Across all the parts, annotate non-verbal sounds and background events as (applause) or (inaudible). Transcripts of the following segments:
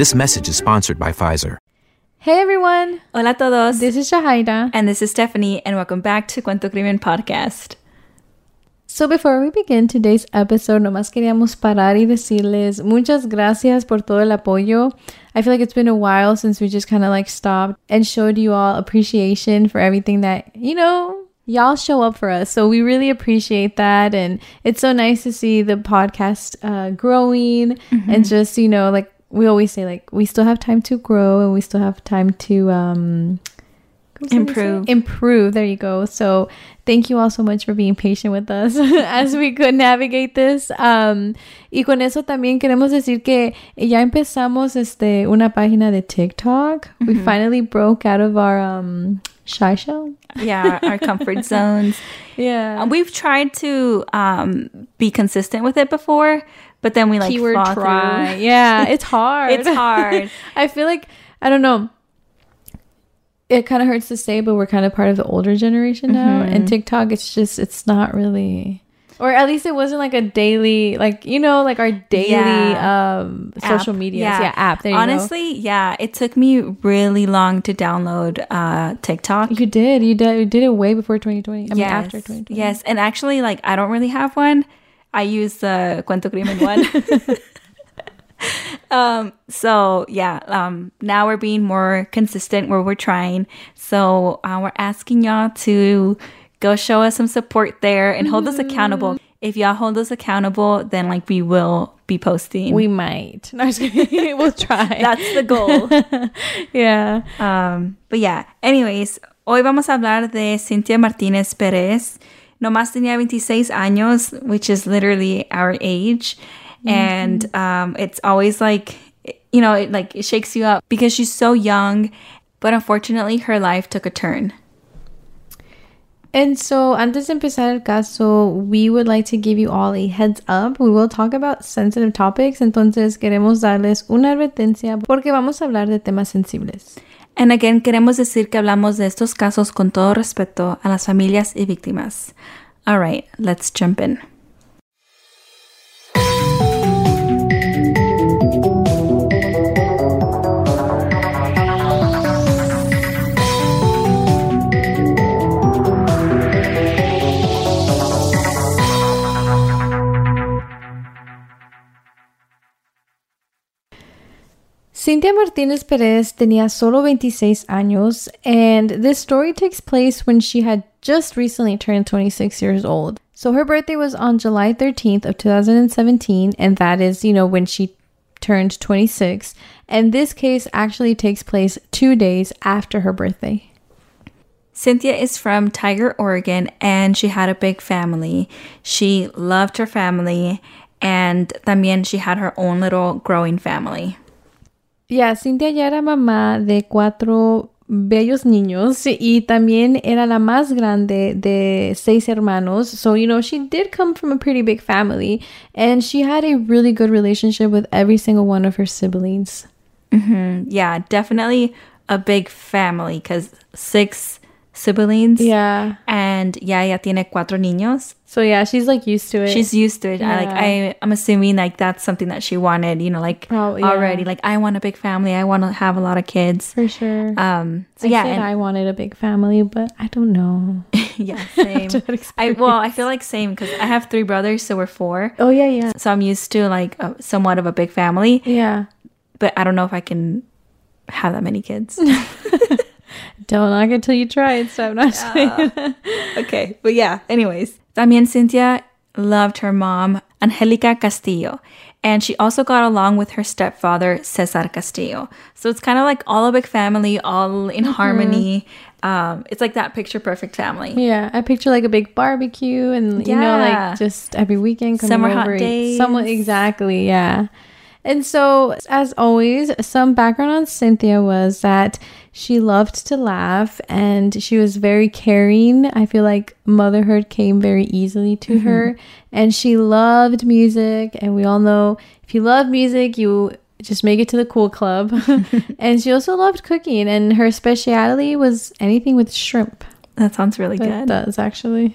This message is sponsored by Pfizer. Hey everyone! Hola a todos. This is Shahaira. and this is Stephanie, and welcome back to Cuento Crimen Podcast. So before we begin today's episode, nomás queríamos parar y decirles muchas gracias por todo el apoyo. I feel like it's been a while since we just kind of like stopped and showed you all appreciation for everything that, you know, y'all show up for us. So we really appreciate that. And it's so nice to see the podcast uh, growing and just, you know, like we always say, like, we still have time to grow and we still have time to, um, ¿cómo se dice? Improve. Improve. There you go. So thank you all so much for being patient with us (laughs) as we could navigate this. Um, y con eso también queremos decir que ya empezamos este una página de TikTok. We finally broke out of our um shy shell. Yeah, our (laughs) comfort zones. Yeah. Uh, We've tried to um, be consistent with it before, but then we like Keyword try. through. (laughs) Yeah, it's hard. It's hard. (laughs) I feel like I don't know. It kind of hurts to say, but we're kind of part of the older generation now. Mm-hmm. And TikTok, it's just, it's not really, or at least it wasn't like a daily, like you know, like our daily Yeah. um social media, yeah. app. There you Honestly, yeah, it took me really long to download uh, TikTok. you did, you did, you did it way before 2020. I mean, after 2020. Yes, and actually, like I don't really have one. I use the Cuento Crimen one. (laughs) (laughs) um. So yeah. Um. Now we're being more consistent where we're trying. So uh, we're asking y'all to go show us some support there and hold us accountable. If y'all hold us accountable, then like we will be posting. We might. No, I'm just (laughs) we'll try. That's the goal. yeah. Um, but yeah, anyways, hoy vamos a hablar de Cynthia Martínez Pérez. Nomás tenía 26 años, which is literally our age. And um, it's always like, you know, it like it shakes you up because she's so young. But unfortunately, her life took a turn. And so, antes de empezar el caso, we would like to give you all a heads up. We will talk about sensitive topics, entonces queremos darles una advertencia porque vamos a hablar de temas sensibles. And again, queremos decir que hablamos de estos casos con todo respeto a las familias y víctimas. All right, let's jump in. Cynthia Martinez Perez tenía solo 26 años, and this story takes place when she had just recently turned 26 years old. So her birthday was on July 13th of 2017, and that is, you know, when she turned 26. And this case actually takes place two days after her birthday. Cynthia is from Tigard, Oregon, and she had a big family. She loved her family, and también she had her own little growing family. Yeah, Cynthia ya era mamá de cuatro bellos niños y también era la más grande de seis hermanos. So, you know, she did come from a pretty big family and she had a really good relationship with every single one of her siblings. Mm-hmm. Yeah, definitely a big family because six siblings. Yeah. And yeah, ella tiene cuatro niños. So, yeah, she's like used to it. She's used to it. I, like I, I'm assuming like that's something that she wanted. You know, like Probably, yeah. already. Like I want a big family. I want to have a lot of kids. for sure. Um. So I yeah. and- I wanted a big family, but I don't know. (laughs) yeah. (laughs) Same. I well, I feel like same because I have three brothers, so we're four. Oh, yeah, yeah. So I'm used to like a, somewhat of a big family, Yeah. but I don't know if I can have that many kids. (laughs) Don't knock it till you try it. So I'm not saying. (laughs) okay, but yeah. Anyways, también Cynthia loved her mom, Angelica Castillo, and she also got along with her stepfather, Cesar Castillo. So it's kind of like all a big family, all in harmony. Um, it's like that picture perfect family. Yeah, I picture like a big barbecue and you know like just every weekend coming Summer hot days. Somewhat exactly, yeah. And so, as always, some background on Cynthia was that she loved to laugh and she was very caring. I feel like motherhood came very easily to mm-hmm. her. And she loved music. And we all know if you love music, you just make it to the cool club. (laughs) and she also loved cooking. And her specialty was anything with shrimp. That sounds really that good. does, actually.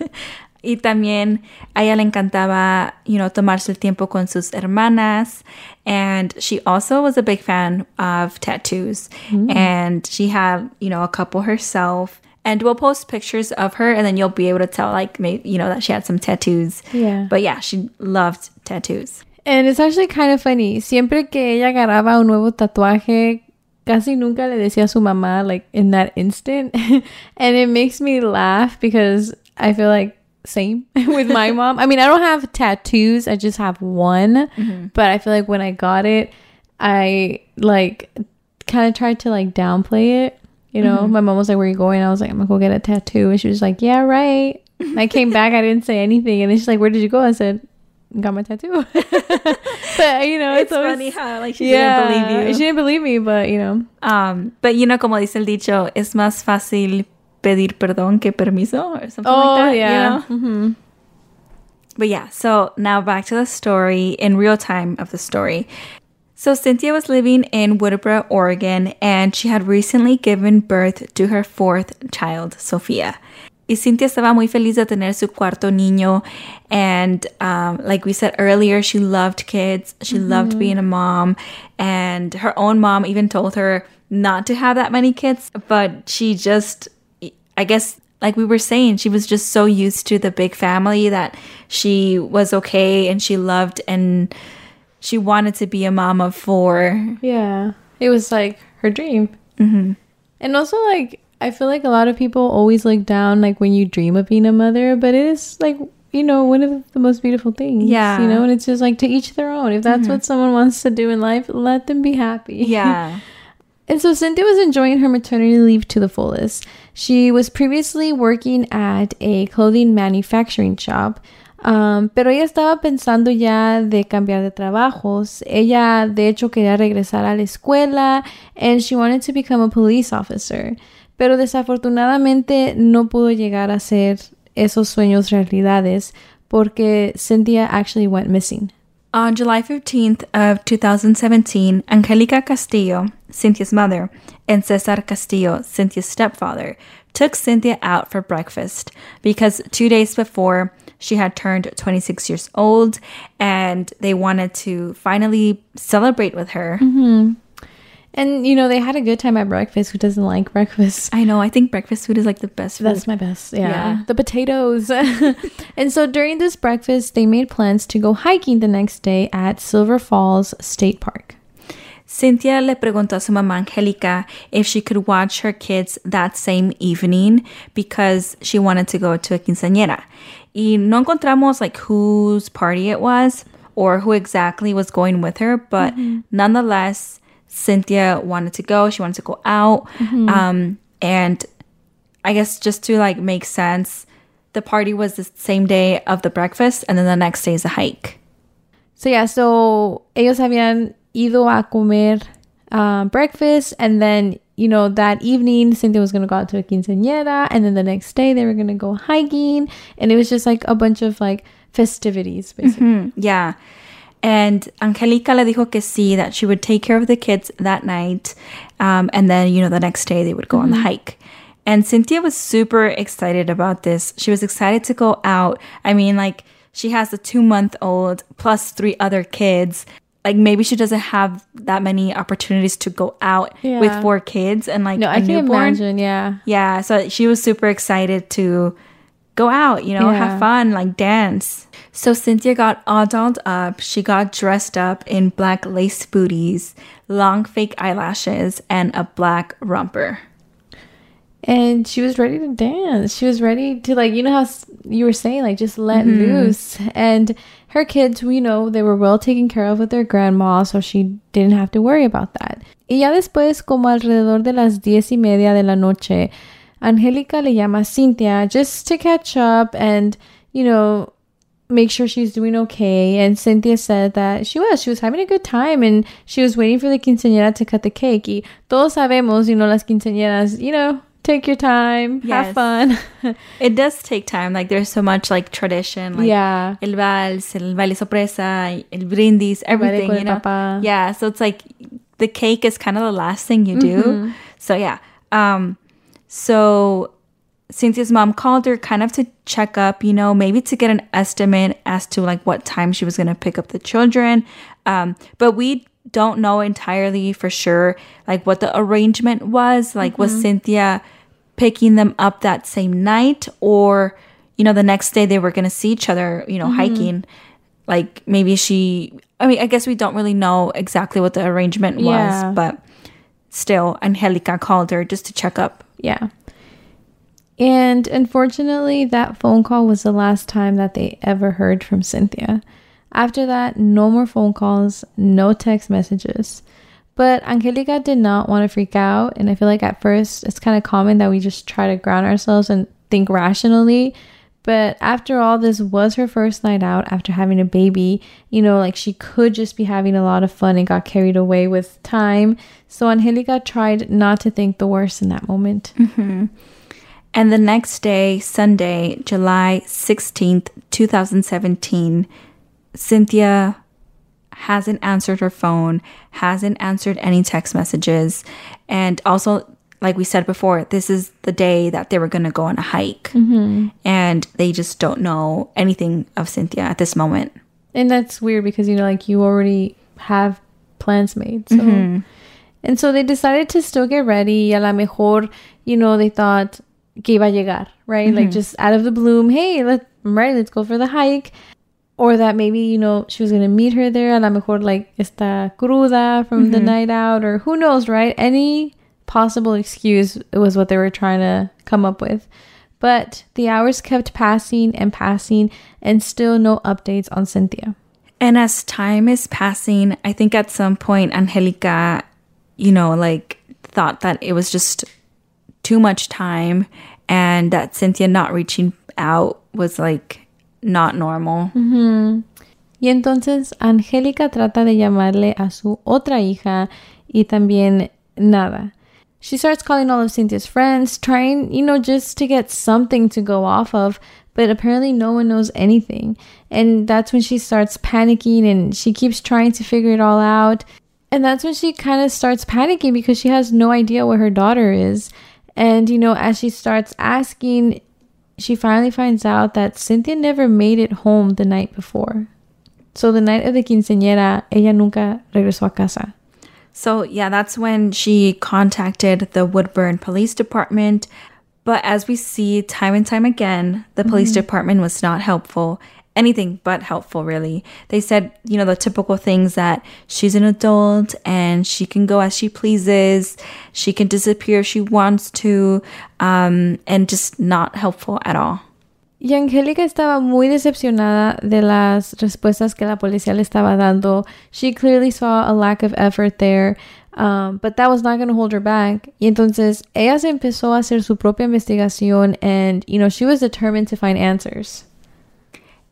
(laughs) Y también a ella le encantaba, you know, tomarse el tiempo con sus hermanas. And she also was a big fan of tattoos. Mm. And she had, you know, a couple herself. And we'll post pictures of her and then you'll be able to tell, like, maybe, you know, that she had some tattoos. Yeah. But yeah, she loved tattoos. And it's actually kind of funny. Siempre que ella agarraba un nuevo tatuaje, casi nunca le decía a su mamá, like, in that instant. (laughs) and it makes me laugh because I feel like same (laughs) with my mom. I mean, I don't have tattoos. I just have one. Mm-hmm. But I feel like when I got it, I like kind of tried to like downplay it. You know, mm-hmm. my mom was like, "Where are you going?" I was like, "I'm gonna go get a tattoo," and she was like, "Yeah, right." I came back. I didn't say anything, and then she's like, "Where did you go?" I said, "Got my tattoo." (laughs) but you know, it's, it's always, funny how like she yeah, didn't believe you. She didn't believe me, but you know. Um, but you know, como dice el dicho, es más fácil pedir perdón que permiso or something oh, like that. Yeah. You know? mm-hmm. But yeah, so now back to the story in real time of the story. So Cynthia was living in Woodburn, Oregon, and she had recently given birth to her fourth child, Sofia. Y Cynthia estaba muy feliz de tener su cuarto niño. And um, like we said earlier, she loved kids. She mm-hmm. loved being a mom. And her own mom even told her not to have that many kids, but she just I guess like we were saying, she was just so used to the big family that she was okay and she loved and she wanted to be a mom of four. Yeah. It was like her dream. Mm-hmm. And also, like, I feel like a lot of people always look down, like, when you dream of being a mother, but it is, like, you know, one of the most beautiful things. Yeah. You know, and it's just like to each their own. If that's mm-hmm. what someone wants to do in life, let them be happy. Yeah. (laughs) and so Cynthia was enjoying her maternity leave to the fullest. She was previously working at a clothing manufacturing shop, um, pero ella estaba pensando ya de cambiar de trabajos. Ella, de hecho, quería regresar a la escuela and she wanted to become a police officer. Pero desafortunadamente no pudo llegar a ser esos sueños realidades porque Cynthia actually went missing. On July 15th of 2017, Angelica Castillo, Cynthia's mother, and Cesar Castillo, Cynthia's stepfather, took Cynthia out for breakfast because two days before she had turned 26 years old and they wanted to finally celebrate with her. Mm-hmm. And you know, they had a good time at breakfast. Who doesn't like breakfast? I know. I think breakfast food is like the best food. That's my best. Yeah. yeah. The potatoes. (laughs) and so during this breakfast, they made plans to go hiking the next day at Silver Falls State Park. Cynthia le preguntó a su mamá Angelica if she could watch her kids that same evening because she wanted to go to a quinceañera. Y no encontramos like whose party it was or who exactly was going with her, but mm-hmm. nonetheless, Cynthia wanted to go. She wanted to go out. Mm-hmm. Um, and I guess just to like make sense, the party was the same day of the breakfast, and then the next day is a hike. So yeah, so ellos habían ido a comer uh, breakfast, and then you know that evening Cynthia was gonna go out to a quinceañera, and then the next day they were gonna go hiking, and it was just like a bunch of like festivities, basically. Mm-hmm. Yeah. And Angelica le dijo que sí, that she would take care of the kids that night. Um, and then, you know, the next day they would go mm-hmm. on the mm-hmm. hike. And Cynthia was super excited about this. She was excited to go out. I mean, like, she has a two month old plus three other kids. Like, maybe she doesn't have that many opportunities to go out yeah. with four kids and like no, I can newborn. imagine, yeah. Yeah. So she was super excited to go out, you know, yeah. have fun, like dance. So Cynthia got all dolled up. She got dressed up in black lace booties, long fake eyelashes, and a black romper. And she was ready to dance. She was ready to, like, you know how you were saying, like, just let mm-hmm. loose. And her kids, we know they were well taken care of with their grandma, so she didn't have to worry about that. Y ya después, como alrededor de las diez y media de la noche, Angelica le llama Cynthia just to catch up and, you know, make sure she's doing okay. And Cynthia said that she was. She was having a good time and she was waiting for the quinceañera to cut the cake. Y todos sabemos, you know, las quinceañeras, you know, take your time, Yes. have fun. (laughs) It does take time. Like there's so much like tradition. Like yeah. el vals, el baile sorpresa, el brindis, everything, you know. Yeah, so it's like the cake is kind of the last thing you do. Mm-hmm. So yeah. Um so Cynthia's mom called her kind of to check up, you know, maybe to get an estimate as to like what time she was going to pick up the children. Um but we don't know entirely for sure like what the arrangement was. Like was Cynthia picking them up that same night or you know the next day they were going to see each other you know mm-hmm. hiking like maybe she i mean i guess we don't really know exactly what the arrangement was Yeah. but still angelica called her just to check up Yeah. And unfortunately, that phone call was the last time that they ever heard from Cynthia. After that, no more phone calls, no text messages. But Angelica did not want to freak out. And I feel like at first it's kind of common that we just try to ground ourselves and think rationally. But after all, this was her first night out after having a baby. You know, like she could just be having a lot of fun and got carried away with time. So Angelica tried not to think the worst in that moment. Mm-hmm. and the next day sunday july 16th 2017 cynthia hasn't answered her phone hasn't answered any text messages and also like we said before this is the day that they were going to go on a hike mm-hmm. and they just don't know anything of cynthia at this moment And that's weird because you know, like you already have plans made. So mm-hmm. and so they decided to still get ready. A la mejor, you know, they thought que iba a llegar, right? Like mm-hmm. just out of the bloom, hey, let right, let's go for the hike. Or that maybe, you know, she was gonna meet her there. And a la mejor like está cruda from the mm-hmm. night out, or who knows, right? Any possible excuse was what they were trying to come up with. But the hours kept passing and passing, and still no updates on Cynthia. And as time is passing, I think at some point Angelica, you know, like thought that it was just too much time and that Cynthia not reaching out was like not normal. Y entonces Angélica trata de llamarle a su otra hija y también nada. She starts calling all of Cynthia's friends, trying, you know, just to get something to go off of, but apparently no one knows anything. And that's when she starts panicking and she keeps trying to figure it all out. And that's when she kind of starts panicking because she has no idea where her daughter is. And, you know, as she starts asking, she finally finds out that Cynthia never made it home the night before. So the night of the quinceañera, ella nunca regresó a casa. So, yeah, that's when she contacted the Woodburn Police Department. But as we see time and time again, the police mm-hmm. department was not helpful. Anything but helpful, really. They said, you know, the typical things that she's an adult and she can go as she pleases, she can disappear if she wants to, um, and just not helpful at all. Y Angélica estaba muy decepcionada de las respuestas que la policía le estaba dando. She clearly saw a lack of effort there, um, but that was not going to hold her back. Y entonces ella se empezó a hacer su propia investigación and, you know, she was determined to find answers.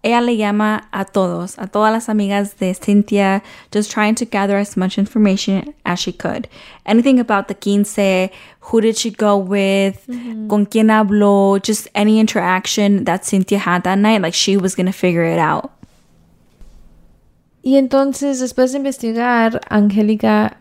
Ella le llama a todos, a todas las amigas de Cynthia, just trying to gather as much information as she could. Anything about the quince, who did she go with, mm-hmm. con quién habló, just any interaction that Cynthia had that night, like she was going to figure it out. Y entonces, después de investigar, Angélica,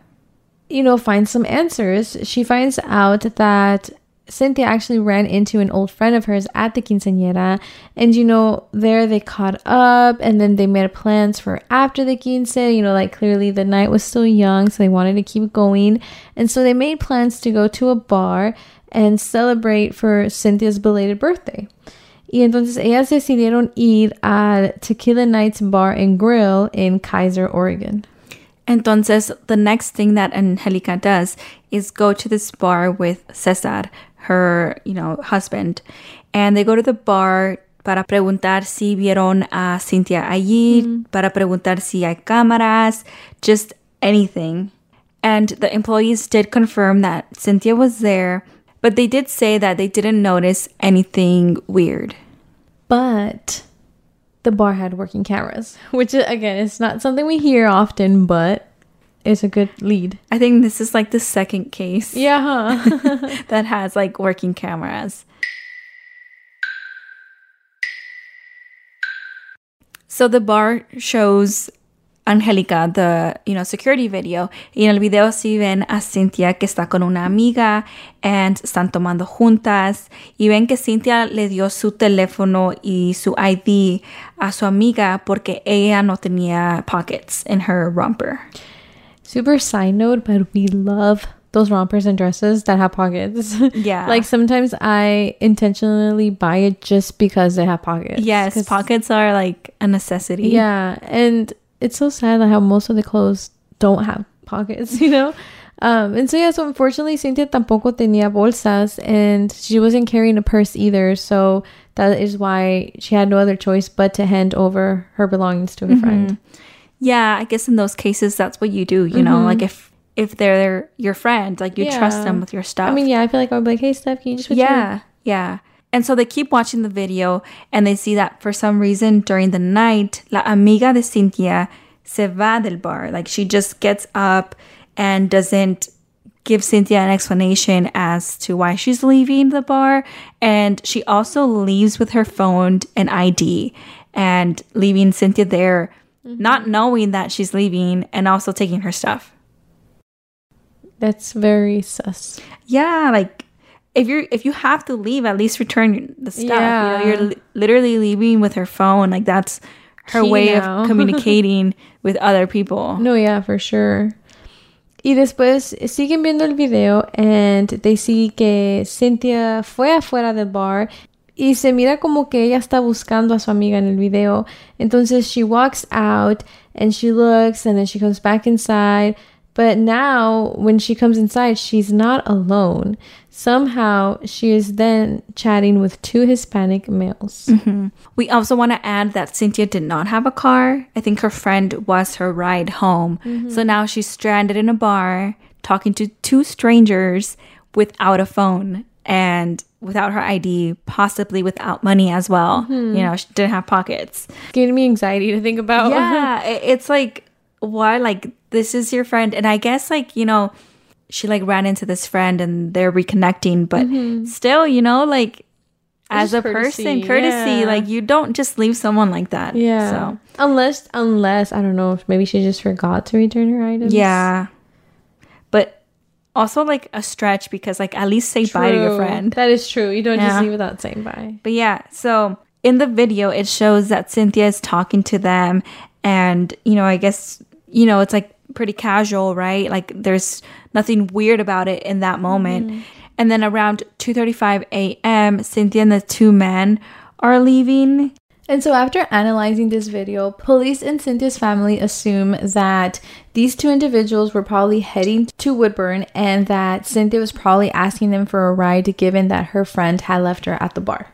you know, finds some answers. She finds out that Cynthia actually ran into an old friend of hers at the quinceañera. And, you know, there they caught up and then they made plans for after the quince. You know, like clearly the night was still young, so they wanted to keep going. And so they made plans to go to a bar and celebrate for Cynthia's belated birthday. Y entonces ellas decidieron ir al Tequila Nights Bar and Grill in Keizer, Oregon. Entonces, the next thing that Angelica does is go to this bar with Cesar, her, you know, husband. And they go to the bar para preguntar si vieron a Cynthia allí, mm-hmm. para preguntar si hay cámaras, just anything. And the employees did confirm that Cynthia was there, but they did say that they didn't notice anything weird. But the bar had working cameras, (laughs) which again, it's not something we hear often, but it's a good lead. I think this is like the second case Yeah, huh? (laughs) that has like working cameras. So the bar shows Angelica the, you know, security video. Y en el video sí ven a Cynthia que está con una amiga and están tomando juntas. Y ven que Cynthia le dio su teléfono y su ID a su amiga porque ella no tenía pockets in her romper. Super side note, but we love those rompers and dresses that have pockets. (laughs) Yeah. like sometimes I intentionally buy it just because they have pockets. Yes, pockets are like a necessity. Yeah, and it's so sad how most of the clothes don't have pockets, (laughs) you know? Um, and so yeah, so unfortunately Cynthia tampoco tenía bolsas and she wasn't carrying a purse either, so that is why she had no other choice but to hand over her belongings to her friend. Yeah, I guess in those cases that's what you do, you know, like mm-hmm. if if they're your friend, like you trust them with your stuff. I mean, yeah, I feel like I would be like, hey Steph, can you just put your- yeah, yeah. And so they keep watching the video and they see that for some reason during the night, la amiga de Cynthia se va del bar. Like she just gets up and doesn't give Cynthia an explanation as to why she's leaving the bar. And she also leaves with her phone and ID and leaving Cynthia there, not mm-hmm. knowing that she's leaving and also taking her stuff. That's very sus. Yeah, like if you're if you have to leave, at least return the stuff. Yeah. You know, you're li- literally leaving with her phone. Like that's her Key way now. of (laughs) communicating with other people. No, yeah, for sure. Y después siguen viendo el video and they see que Cynthia fue afuera del bar y se mira como que ella está buscando a su amiga en el video. Entonces she walks out and she looks and then she comes back inside. But now when she comes inside, she's not alone. Somehow she is then chatting with two Hispanic males. Mm-hmm. We also want to add that Cynthia did not have a car. I think her friend was her ride home. Mm-hmm. So now she's stranded in a bar talking to two strangers without a phone and without her ID, possibly without money as well. Mm-hmm. You know, she didn't have pockets. Giving me anxiety to think about. yeah (laughs) it's like why like this is your friend and i guess like you know she like ran into this friend and they're reconnecting but mm-hmm. still you know like as a person courtesy, courtesy yeah. like you don't just leave someone like that Yeah. so Unless, unless I don't know, if maybe she just forgot to return her items. yeah also like a stretch because like at least say bye to your friend That is true. You don't Yeah. just leave without saying bye. But yeah, so in the video, it shows that Cynthia is talking to them, and you know, I guess you know, it's like pretty casual, right? Like there's nothing weird about it in that moment. Mm-hmm. And then around 2:35 a.m., Cynthia and the two men are leaving. And so, after analyzing this video, police and Cynthia's family assume that these two individuals were probably heading to Woodburn and that Cynthia was probably asking them for a ride given that her friend had left her at the bar.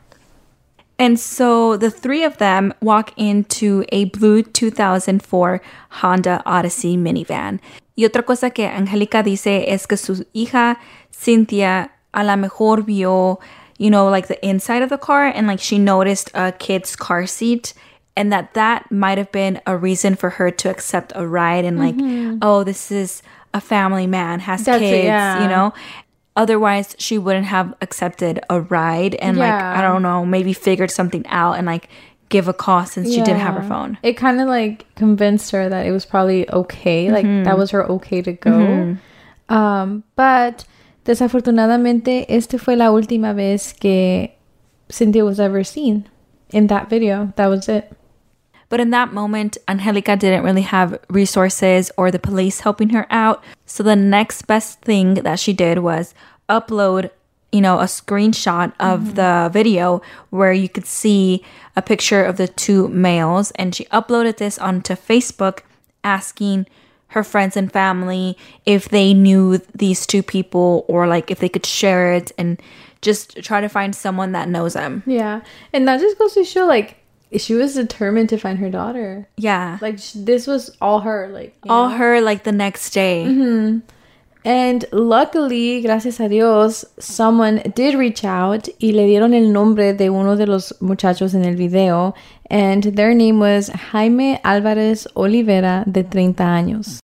And so the three of them walk into a blue 2004 Honda Odyssey minivan. Y otra cosa que Angelica dice es que su hija Cynthia a la mejor vio, you know, like the inside of the car and like she noticed a kid's car seat and that that might have been a reason for her to accept a ride and like, mm-hmm. oh, this is a family man, has That's it, kids, yeah. you know? Otherwise, she wouldn't have accepted a ride and like I don't know, maybe figured something out and like give a call since she didn't have her phone. It kind of like convinced her that it was probably okay, like that mm-hmm. was her okay to go. Mm-hmm. Um, but desafortunadamente, este fue la última vez que Cynthia was ever seen in that video. That was it. But in that moment, Angelica didn't really have resources or the police helping her out. So the next best thing that she did was upload, you know, a screenshot of mm-hmm. the video where you could see a picture of the two males. And she uploaded this onto Facebook asking her friends and family if they knew these two people or like if they could share it and just try to find someone that knows them. Yeah, and that just goes to show like she was determined to find her daughter. Yeah. Like sh- this was all her. Like all know? her like the next day. Mm-hmm. And luckily, gracias a Dios, someone did reach out y le dieron el nombre de uno de los muchachos en el video. And their name was Jaime Álvarez Olivera, de 30 años.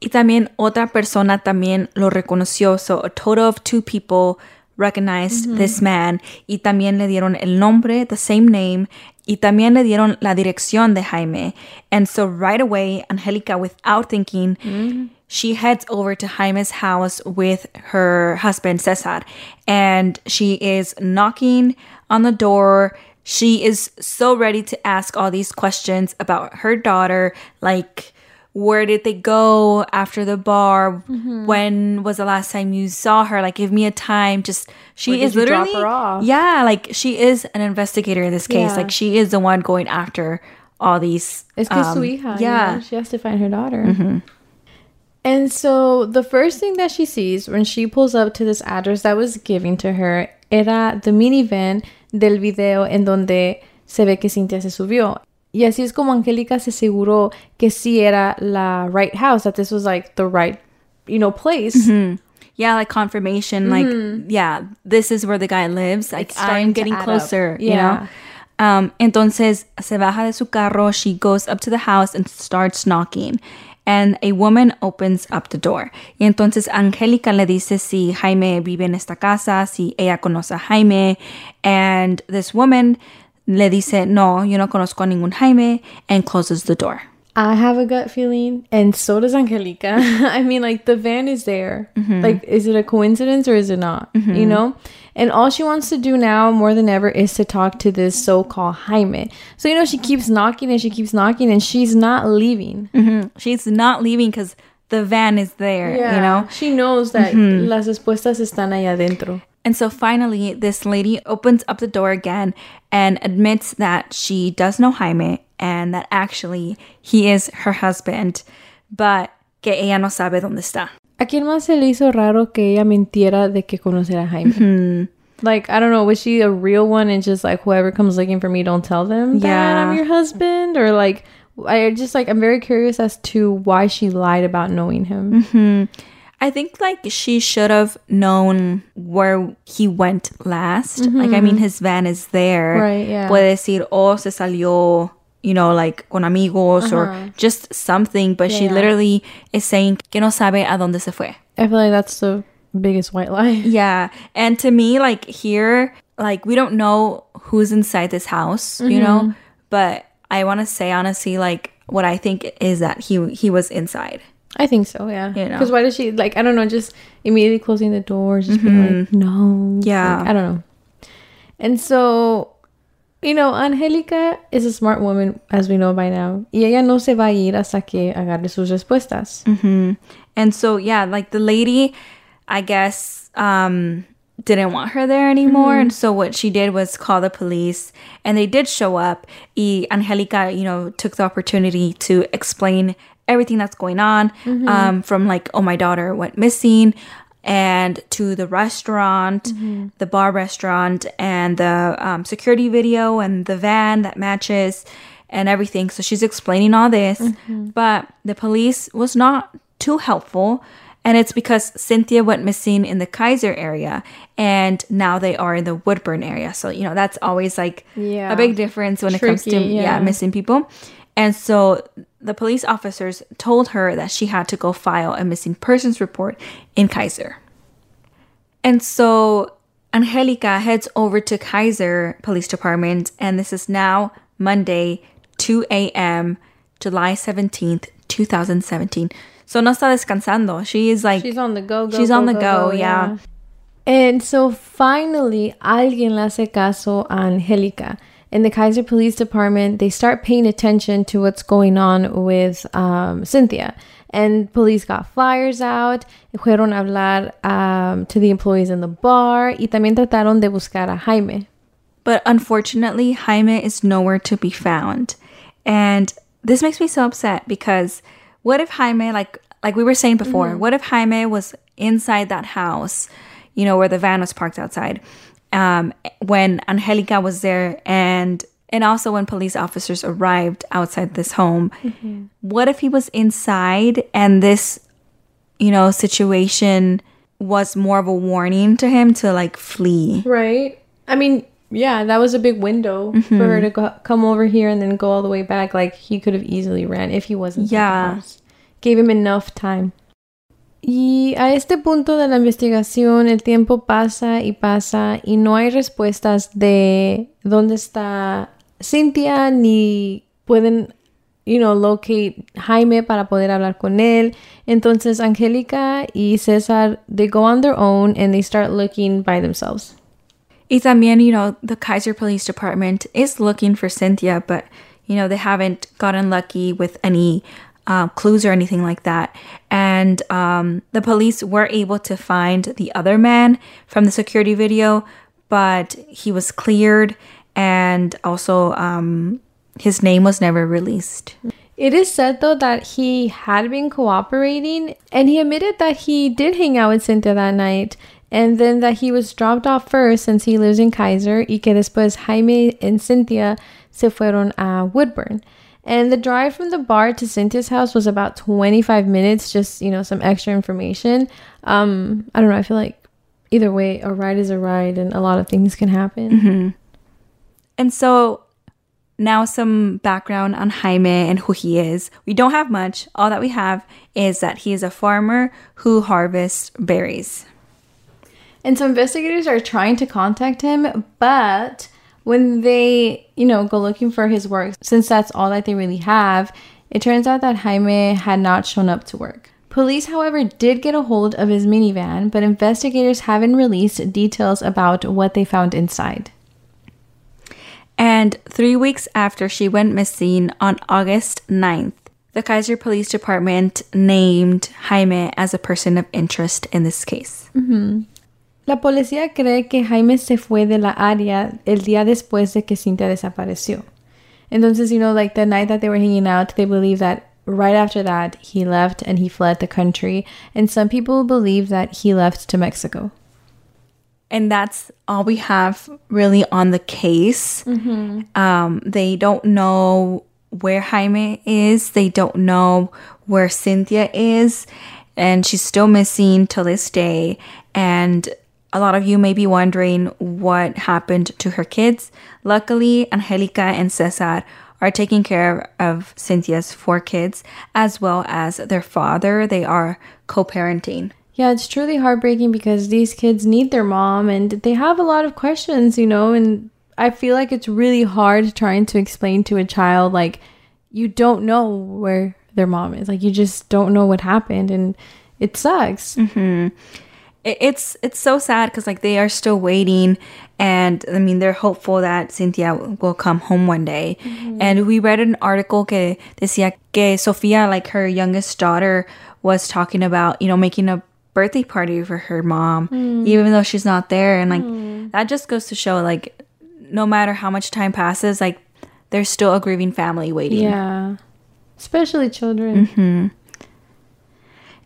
Y también otra persona también lo reconoció. So a total of two people recognized this man. Y también le dieron el nombre, the same name. Y también le dieron la dirección de Jaime. And so right away, Angelica, without thinking, mm. she heads over to Jaime's house with her husband, Cesar. And she is knocking on the door. She is so ready to ask all these questions about her daughter, like, where did they go after the bar? Mm-hmm. When was the last time you saw her? Like, give me a time. Just she is literally, her off? yeah, like she is an investigator in this case. Yeah. Like, she is the one going after all these. It's es um, su hija. you Yeah, know, She has to find her daughter. And so the first thing that she sees when she pulls up to this address that was given to her era the minivan del video en donde se ve que Cintia se subió. Y así es como Angélica se aseguró que sí era la right house, that this was like the right, you know, place. yeah, like confirmation. Like, yeah, this is where the guy lives. Like, Mm-hmm. I'm getting closer. You Yeah. know. Um, entonces se baja de su carro. She goes up to the house and starts knocking. And a woman opens up the door. Y entonces Angélica le dice si Jaime vive en esta casa, si ella conoce a Jaime. And this woman le dice, no, yo no conozco a ningún Jaime, and closes the door. I have a gut feeling, and so does Angelica. (laughs) I mean, like the van is there. Mm-hmm. Like, is it a coincidence or is it not? Mm-hmm. You know? And all she wants to do now, more than ever, is to talk to this so called Jaime. So, you know, she keeps knocking and she keeps knocking and she's not leaving. Mm-hmm. She's not leaving because the van is there, you know? She knows that las respuestas están ahí adentro. And so finally, this lady opens up the door again and admits that she does know Jaime and that actually he is her husband, but que ella no sabe dónde está. ¿A quién más se le hizo raro que ella mintiera de que conociera a Jaime? Mm-hmm. Like, I don't know, was she a real one and just like, whoever comes looking for me, don't tell them that Yeah. I'm your husband? Or like, I just like, I'm very curious as to why she lied about knowing him. Mm-hmm. I think like she should have known where he went last. Mm-hmm, like, I mean, his van is there. Right, yeah. Puede decir, oh, se salió, you know, like con amigos or just something, but she Yeah. literally is saying que no sabe a dónde se fue. I feel like that's the biggest white lie. (laughs) Yeah. And to me, like here, like we don't know who's inside this house, you know? Mm-hmm. But I wanna say honestly, like what I think is that he he was inside. I think so, yeah. You know. Because why does she, like, I don't know, just immediately closing the door, just being like, mm-hmm. no. Yeah. Like, I don't know. And so, you know, Angelica is a smart woman, as we know by now. Y ella no se va a ir hasta que agarre sus respuestas. And so yeah, like the lady, I guess, um, didn't want her there anymore. And so what she did was call the police and they did show up. Y Angelica, you know, took the opportunity to explain everything that's going on. Um, from like, oh, my daughter went missing and to the restaurant, the bar restaurant and the um, security video and the van that matches and everything. So she's explaining all this, but the police was not too helpful. And it's because Cynthia went missing in the Keizer area and now they are in the Woodburn area. So, you know, that's always like Yeah. a big difference when it comes to yeah. yeah. missing people. And so the police officers told her that she had to go file a missing persons report in Keizer. And so Angelica heads over to Keizer Police Department, and this is now Monday, 2 a.m., July 17th, 2017. So no está descansando. She is like, She's on the go, go She's on the go, go, yeah. And so finally, alguien le hace caso a Angelica. In the Keizer Police Department, they start paying attention to what's going on with um, Cynthia. And police got flyers out, fueron a hablar um, to the employees in the bar, y también trataron de buscar a Jaime. But unfortunately, Jaime is nowhere to be found. And this makes me so upset because what if Jaime, like like we were saying before, what if Jaime was inside that house, you know, where the van was parked outside, um, when Angelica was there and and also when police officers arrived outside this home, what if he was inside and this you know, situation was more of a warning to him to like flee. Right. I mean, yeah, that was a big window for her to go, come over here and then go all the way back. Like he could have easily ran if he wasn't. Yeah. Gave him enough time. Y a este punto de la investigación, el tiempo pasa y pasa y no hay respuestas de dónde está Cynthia ni pueden, you know, locate Jaime para poder hablar con él. Entonces, Angélica y César, they go on their own and they start looking by themselves. Y también, you know, the Kaiser Police Department is looking for Cynthia, but, you know, they haven't gotten lucky with any uh, clues or anything like that. And um, the police were able to find the other man from the security video, but he was cleared and also um, his name was never released. It is said though that he had been cooperating and he admitted that he did hang out with Cynthia that night and then that he was dropped off first since he lives in Keizer y que después Jaime and Cynthia se fueron a Woodburn. And the drive from the bar to Cynthia's house was about 25 minutes, just, you know, some extra information. Um, I don't know, I feel like either way, a ride is a ride and a lot of things can happen. And so now some background on Jaime and who he is. We don't have much. All that we have is that he is a farmer who harvests berries. And so investigators are trying to contact him, but when they, you know, go looking for his work, since that's all that they really have, it turns out that Jaime had not shown up to work. Police, however, did get a hold of his minivan, but investigators haven't released details about what they found inside. And three weeks after she went missing on August 9th, the Keizer Police Department named Jaime as a person of interest in this case. Mm-hmm. La policía cree que Jaime se fue de la área el día después de que Cynthia desapareció. Entonces, you know, like the night that they were hanging out, they believe that right after that he left and he fled the country. And some people believe that he left to Mexico. And that's all we have really on the case. Um, they don't know where Jaime is, they don't know where Cynthia is, and she's still missing till this day. And a lot of you may be wondering what happened to her kids. Luckily, Angelica and Cesar are taking care of Cynthia's four kids as well as their father. They are co parenting. Yeah, it's truly heartbreaking because these kids need their mom and they have a lot of questions, you know, and I feel like it's really hard trying to explain to a child like you don't know where their mom is. Like you just don't know what happened and it sucks. it- it's it's so sad because like they are still waiting and i mean they're hopeful that cynthia will come home one day. Mm-hmm. And we read an article que decía que sofia like her youngest daughter was talking about you know making a birthday party for her mom mm. even though she's not there. And like mm. that just goes to show like no matter how much time passes like there's still a grieving family waiting. Yeah. Especially children. Mm-hmm.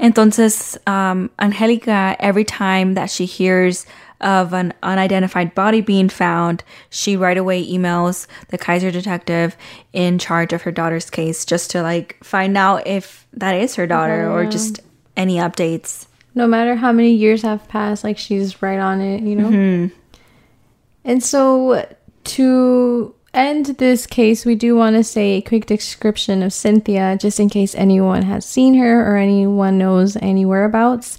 Entonces, um, Angelica, every time that she hears of an unidentified body being found, she right away emails the Keizer detective in charge of her daughter's case just to like find out if that is her daughter or just any updates. No matter how many years have passed, like she's right on it, you know? And so to end this case, we do want to say a quick description of Cynthia, just in case anyone has seen her or anyone knows any whereabouts.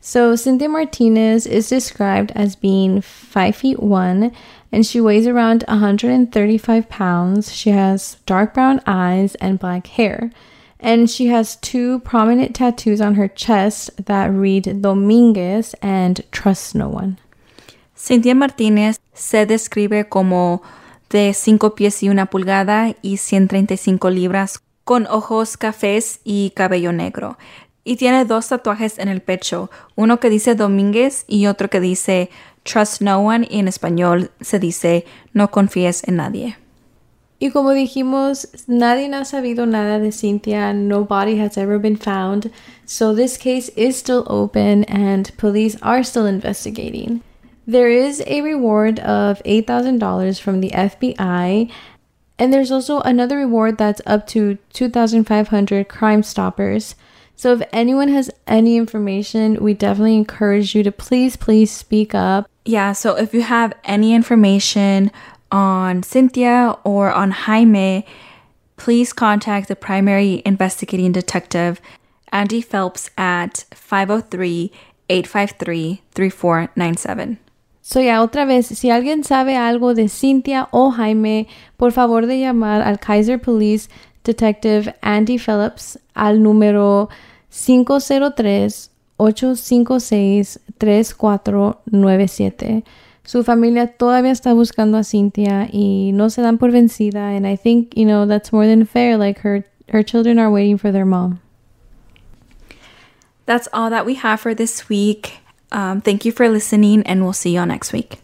So, Cynthia Martinez is described as being 5 feet 1 and she weighs around 135 pounds. She has dark brown eyes and black hair. And she has two prominent tattoos on her chest that read Dominguez and Trust No One. Cynthia Martínez se describe como de 5 pies y una pulgada y 135 libras, con ojos cafés y cabello negro. Y tiene dos tatuajes en el pecho, uno que dice Domínguez y otro que dice Trust No One y en español se dice No confíes en nadie. Y como dijimos, nadie ha sabido nada de Cynthia. No body has ever been found. So this case is still open and police are still investigating. There is a reward of $8,000 from the FBI. And there's also another reward that's up to 2,500 Crime Stoppers. So if anyone has any information, we definitely encourage you to please, please speak up. Yeah, so if you have any information on Cynthia or on Jaime, please contact the primary investigating detective, Andy Phelps, at 503 853 3497. So ya otra vez, si alguien sabe algo de Cynthia o Jaime, por favor de llamar al Kaiser Police Detective Andy Phillips al número 503-856-3497. Su familia todavía está buscando a Cynthia y no se dan por vencida. And I think, you know, that's more than fair. Like her, her children are waiting for their mom. That's all that we have for this week. Um, thank you for listening, and we'll see you all next week.